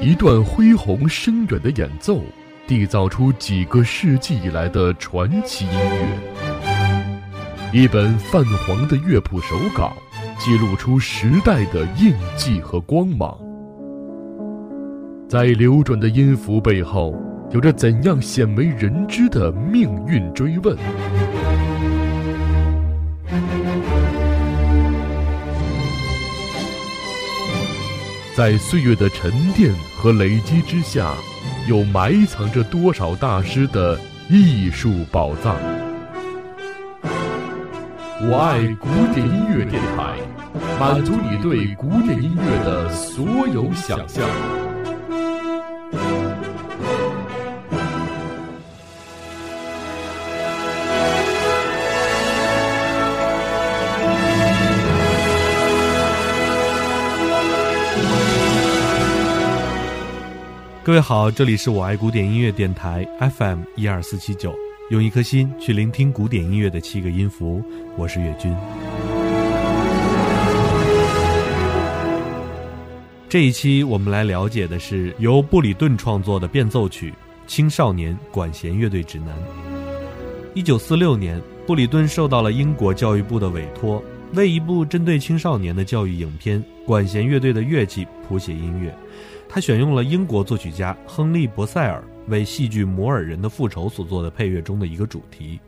一段恢宏深远的演奏，缔造出几个世纪以来的传奇音乐。一本泛黄的乐谱手稿，记录出时代的印记和光芒。在流转的音符背后，有着怎样鲜为人知的命运追问？在岁月的沉淀和累积之下，又埋藏着多少大师的艺术宝藏？我爱古典音乐电台，满足你对古典音乐的所有想象。各位好，这里是我爱古典音乐电台 FM 一二四七九，用一颗心去聆听古典音乐的七个音符，我是岳军。这一期我们来了解的是由布里顿创作的变奏曲《青少年管弦乐队指南》。一九四六年，布里顿受到了英国教育部的委托，为一部针对青少年的教育影片《管弦乐队的乐器》谱写音乐。他选用了英国作曲家亨利·博塞尔为戏剧《摩尔人的复仇》所做的配乐中的一个主题，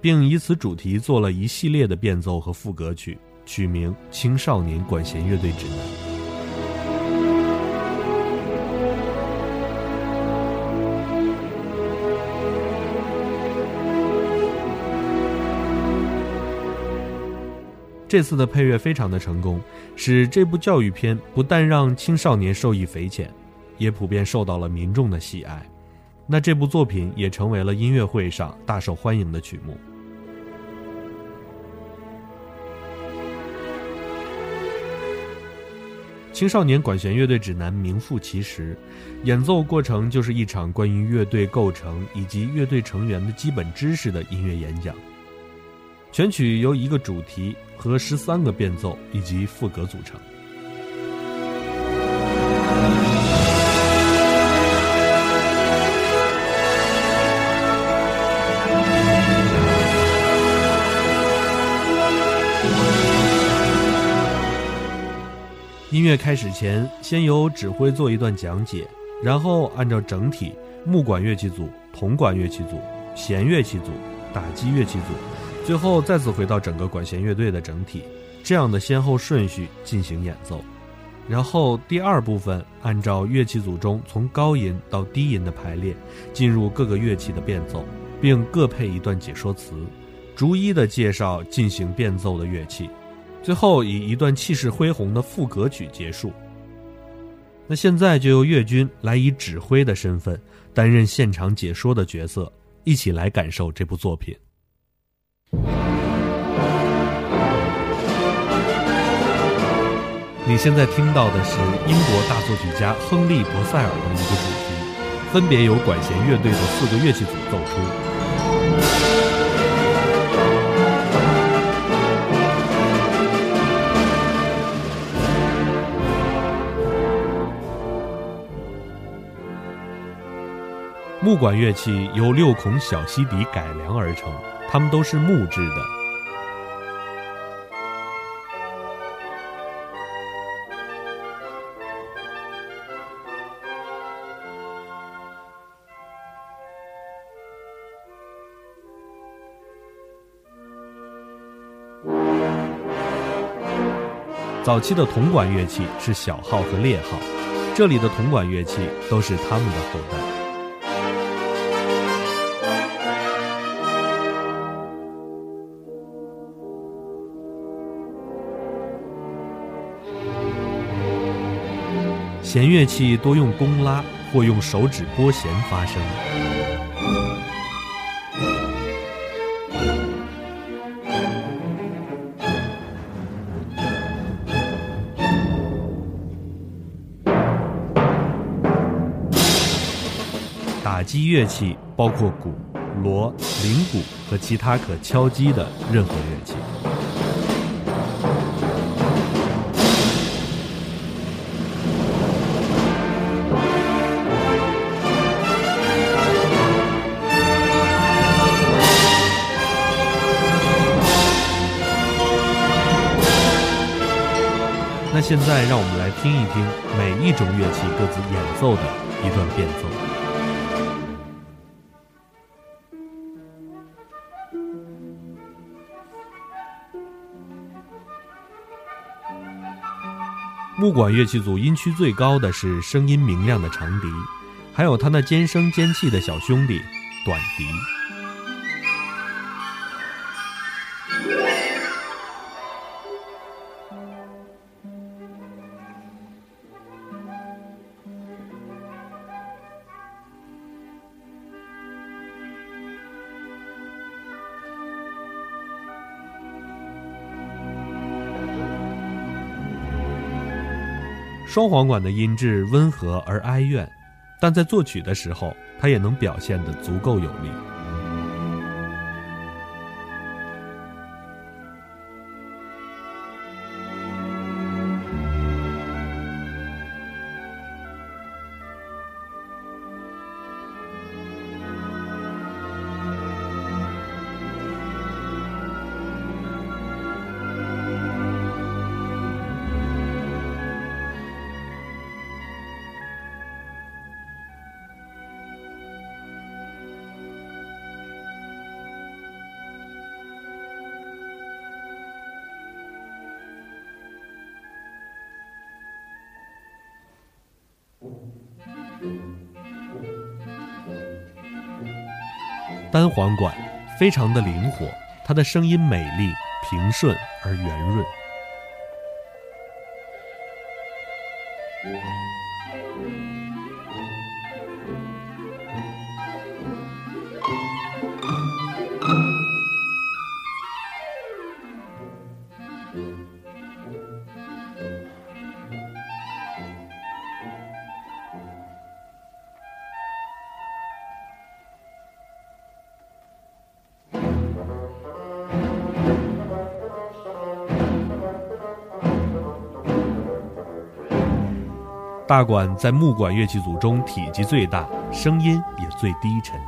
并以此主题做了一系列的变奏和副歌曲，取名《青少年管弦乐队指南》。这次的配乐非常的成功，使这部教育片不但让青少年受益匪浅，也普遍受到了民众的喜爱。那这部作品也成为了音乐会上大受欢迎的曲目。青少年管弦乐队指南名副其实，演奏过程就是一场关于乐队构成以及乐队成员的基本知识的音乐演讲。全曲由一个主题和十三个变奏以及副歌组成。音乐开始前，先由指挥做一段讲解，然后按照整体木管乐器组、铜管乐器组、弦乐器组、打击乐器组。最后再次回到整个管弦乐队的整体，这样的先后顺序进行演奏，然后第二部分按照乐器组中从高音到低音的排列，进入各个乐器的变奏，并各配一段解说词，逐一的介绍进行变奏的乐器，最后以一段气势恢宏的副歌曲结束。那现在就由乐军来以指挥的身份担任现场解说的角色，一起来感受这部作品。你现在听到的是英国大作曲家亨利·博塞尔的一个主题，分别由管弦乐队的四个乐器组奏出。木管乐器由六孔小西笛改良而成。它们都是木质的。早期的铜管乐器是小号和列号，这里的铜管乐器都是他们的后代。弦乐器多用弓拉或用手指拨弦发声。击乐器包括鼓、锣、铃鼓和其他可敲击的任何乐器。那现在，让我们来听一听每一种乐器各自演奏的一段变奏。木管乐器组音区最高的是声音明亮的长笛，还有他那尖声尖气的小兄弟短笛。双簧管的音质温和而哀怨，但在作曲的时候，它也能表现得足够有力。单簧管非常的灵活，它的声音美丽、平顺而圆润。大管在木管乐器组中体积最大，声音也最低沉。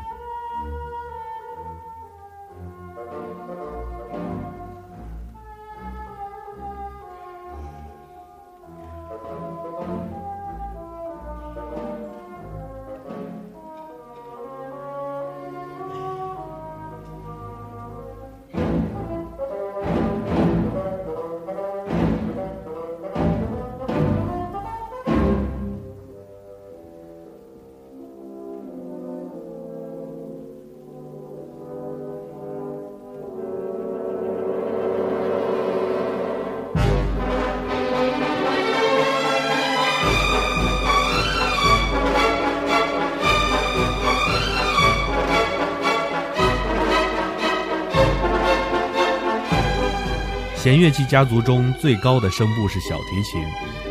弦乐器家族中最高的声部是小提琴，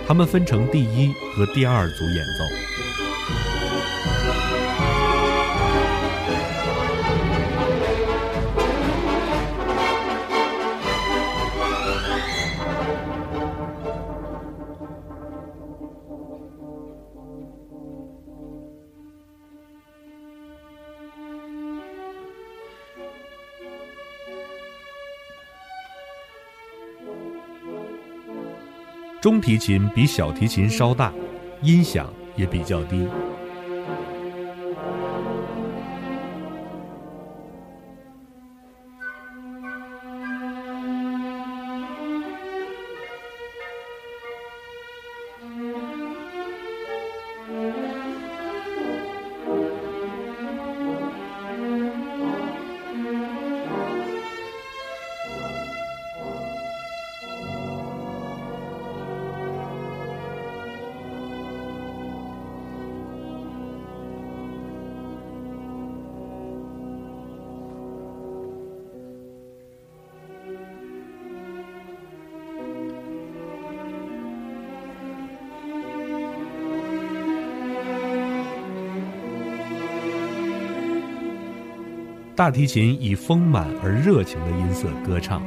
它们分成第一和第二组演奏。中提琴比小提琴稍大，音响也比较低。大提琴以丰满而热情的音色歌唱。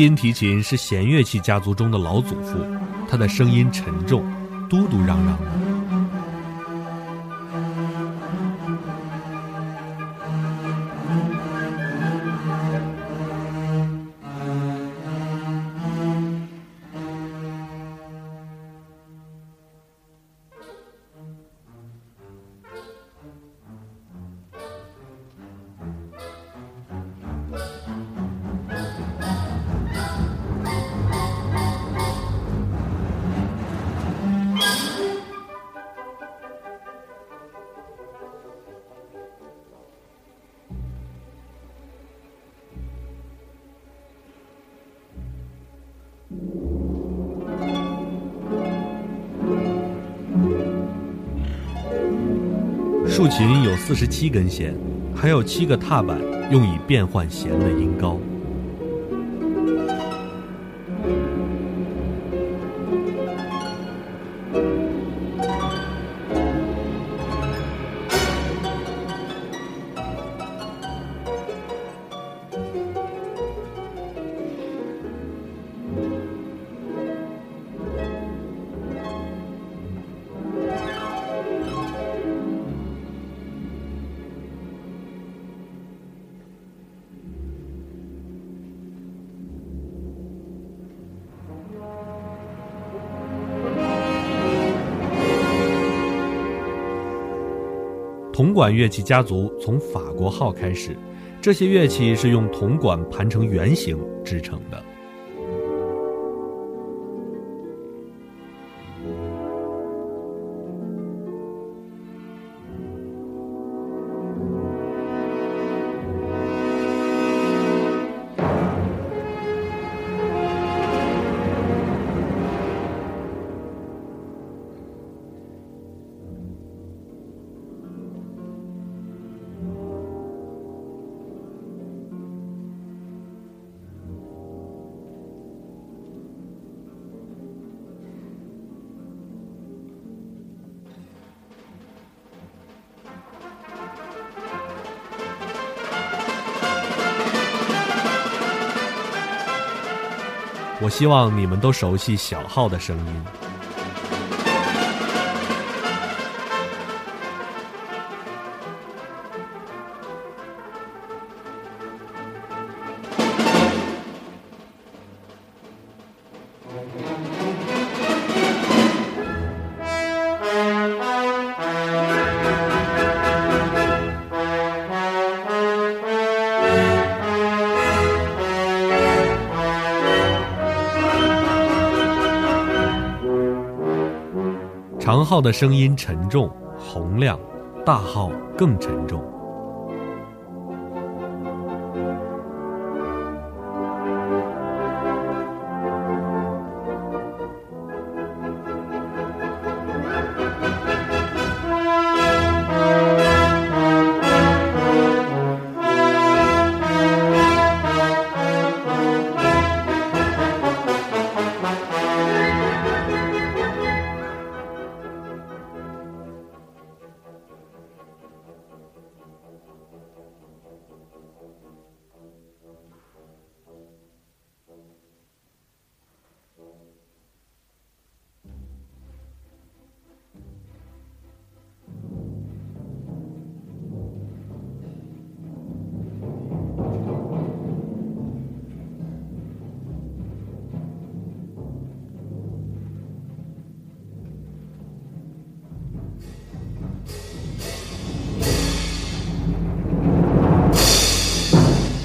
音提琴是弦乐器家族中的老祖父，它的声音沉重，嘟嘟嚷嚷的。竖琴有四十七根弦，还有七个踏板，用以变换弦的音高。铜管乐器家族从法国号开始，这些乐器是用铜管盘成圆形制成的。我希望你们都熟悉小号的声音。号的声音沉重、洪亮，大号更沉重。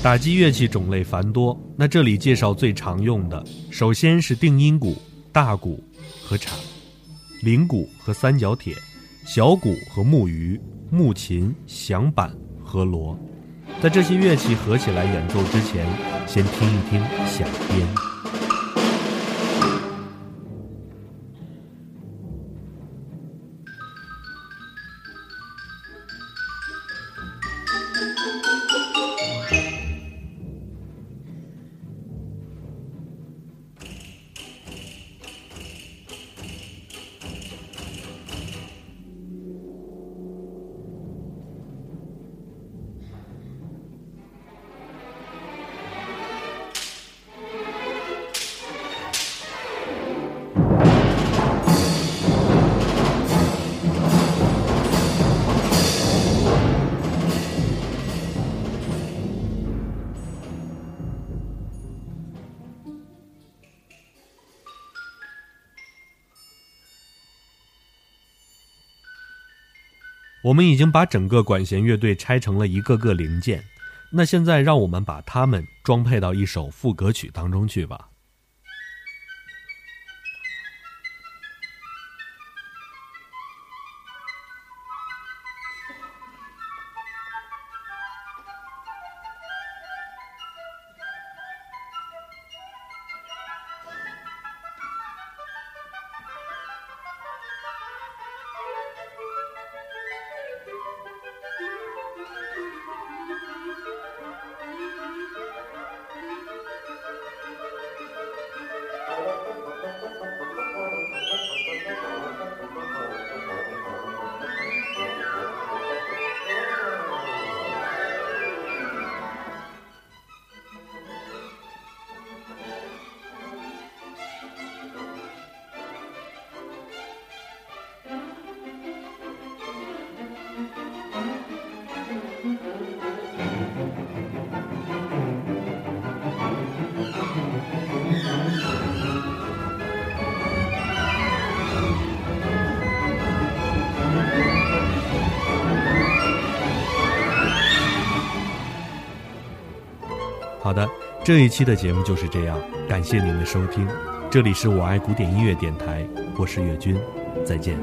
打击乐器种类繁多，那这里介绍最常用的，首先是定音鼓、大鼓和镲，铃鼓和三角铁，小鼓和木鱼、木琴、响板和锣。在这些乐器合起来演奏之前，先听一听响鞭。我们已经把整个管弦乐队拆成了一个个零件，那现在让我们把它们装配到一首副歌曲当中去吧。好的，这一期的节目就是这样，感谢您的收听，这里是我爱古典音乐电台，我是岳军，再见。